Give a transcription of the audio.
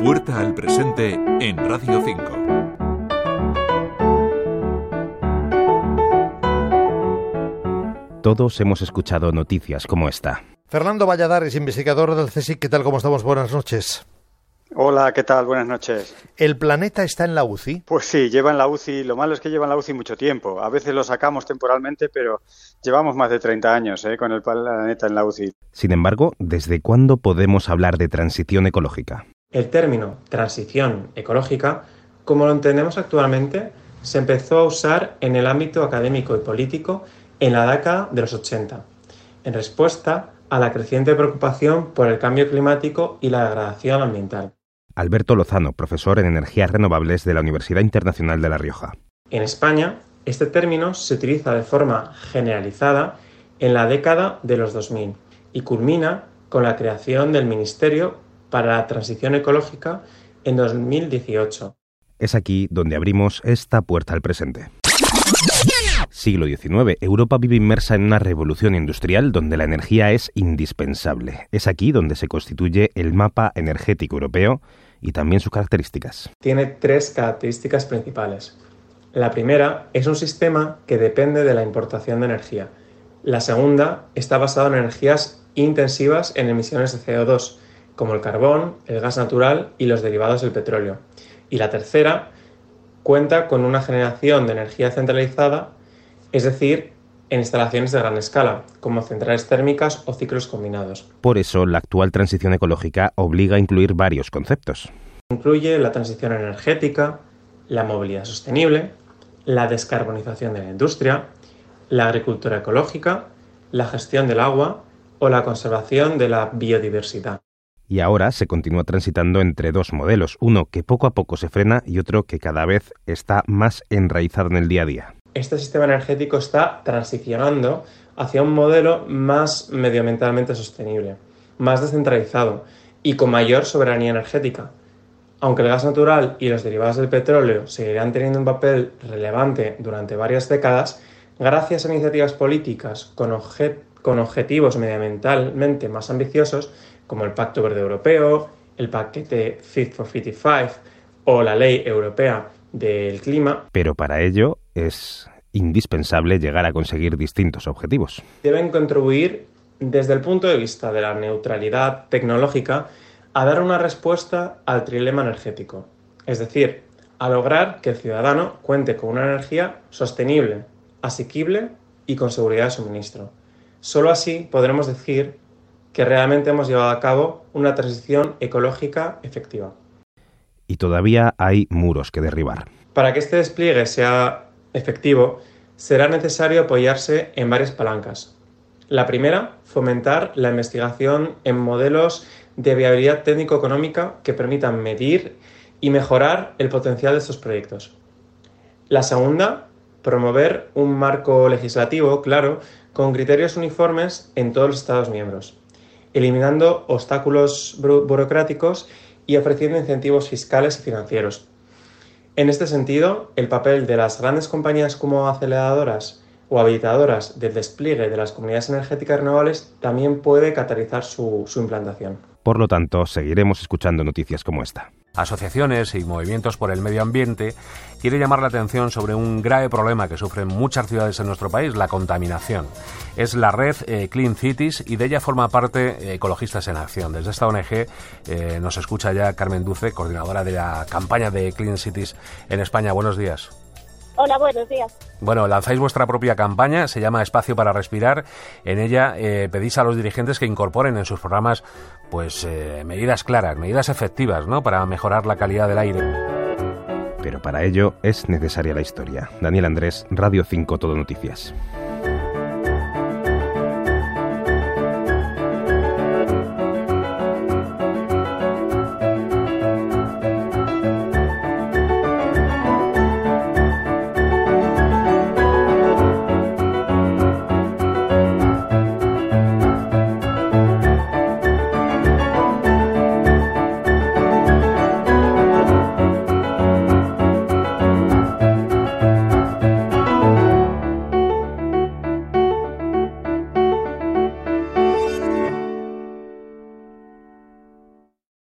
Puerta al presente en Radio 5. Todos hemos escuchado noticias como esta. Fernando Valladares, investigador del CSIC, ¿qué tal? ¿Cómo estamos? Buenas noches. Hola, ¿qué tal? Buenas noches. ¿El planeta está en la UCI? Pues sí, lleva en la UCI. Lo malo es que lleva en la UCI mucho tiempo. A veces lo sacamos temporalmente, pero llevamos más de 30 años ¿eh? con el planeta en la UCI. Sin embargo, ¿desde cuándo podemos hablar de transición ecológica? El término transición ecológica, como lo entendemos actualmente, se empezó a usar en el ámbito académico y político en la década de los 80, en respuesta a la creciente preocupación por el cambio climático y la degradación ambiental. Alberto Lozano, profesor en energías renovables de la Universidad Internacional de La Rioja. En España, este término se utiliza de forma generalizada en la década de los 2000 y culmina con la creación del Ministerio para la Transición Ecológica en 2018. Es aquí donde abrimos esta puerta al presente. Siglo XIX. Europa vive inmersa en una revolución industrial donde la energía es indispensable. Es aquí donde se constituye el mapa energético europeo y también sus características. Tiene tres características principales. La primera es un sistema que depende de la importación de energía. La segunda está basada en energías intensivas en emisiones de CO2, como el carbón, el gas natural y los derivados del petróleo. Y la tercera cuenta con una generación de energía centralizada, es decir, en instalaciones de gran escala, como centrales térmicas o ciclos combinados. Por eso, la actual transición ecológica obliga a incluir varios conceptos. Incluye la transición energética, la movilidad sostenible, la descarbonización de la industria, la agricultura ecológica, la gestión del agua o la conservación de la biodiversidad. Y ahora se continúa transitando entre dos modelos, uno que poco a poco se frena y otro que cada vez está más enraizado en el día a día este sistema energético está transicionando hacia un modelo más medioambientalmente sostenible, más descentralizado y con mayor soberanía energética. Aunque el gas natural y los derivados del petróleo seguirán teniendo un papel relevante durante varias décadas, gracias a iniciativas políticas con, con objetivos medioambientalmente más ambiciosos, como el Pacto Verde Europeo, el paquete Fit for 55 o la Ley Europea del Clima. Pero para ello es indispensable llegar a conseguir distintos objetivos. Deben contribuir desde el punto de vista de la neutralidad tecnológica a dar una respuesta al trilema energético, es decir, a lograr que el ciudadano cuente con una energía sostenible, asequible y con seguridad de suministro. Solo así podremos decir que realmente hemos llevado a cabo una transición ecológica efectiva. Y todavía hay muros que derribar. Para que este despliegue sea efectivo, será necesario apoyarse en varias palancas. La primera, fomentar la investigación en modelos de viabilidad técnico-económica que permitan medir y mejorar el potencial de estos proyectos. La segunda, promover un marco legislativo claro con criterios uniformes en todos los Estados miembros, eliminando obstáculos burocráticos y ofreciendo incentivos fiscales y financieros en este sentido, el papel de las grandes compañías como aceleradoras o habilitadoras del despliegue de las comunidades energéticas renovables también puede catalizar su, implantación. Por lo tanto, seguiremos escuchando noticias como esta asociaciones y movimientos por el medio ambiente, quiere llamar la atención sobre un grave problema que sufren muchas ciudades en nuestro país, la contaminación. Es la red eh, Clean Cities y de ella forma parte eh, Ecologistas en Acción. Desde esta ONG eh, nos escucha ya Carmen Duce, coordinadora de la campaña de Clean Cities en España. Buenos días. Hola, buenos días. Bueno, lanzáis vuestra propia campaña, se llama Espacio para Respirar. En ella eh, pedís a los dirigentes que incorporen en sus programas pues eh, medidas claras, medidas efectivas, ¿no? Para mejorar la calidad del aire. Pero para ello es necesaria la historia. Daniel Andrés, Radio 5 Todo Noticias.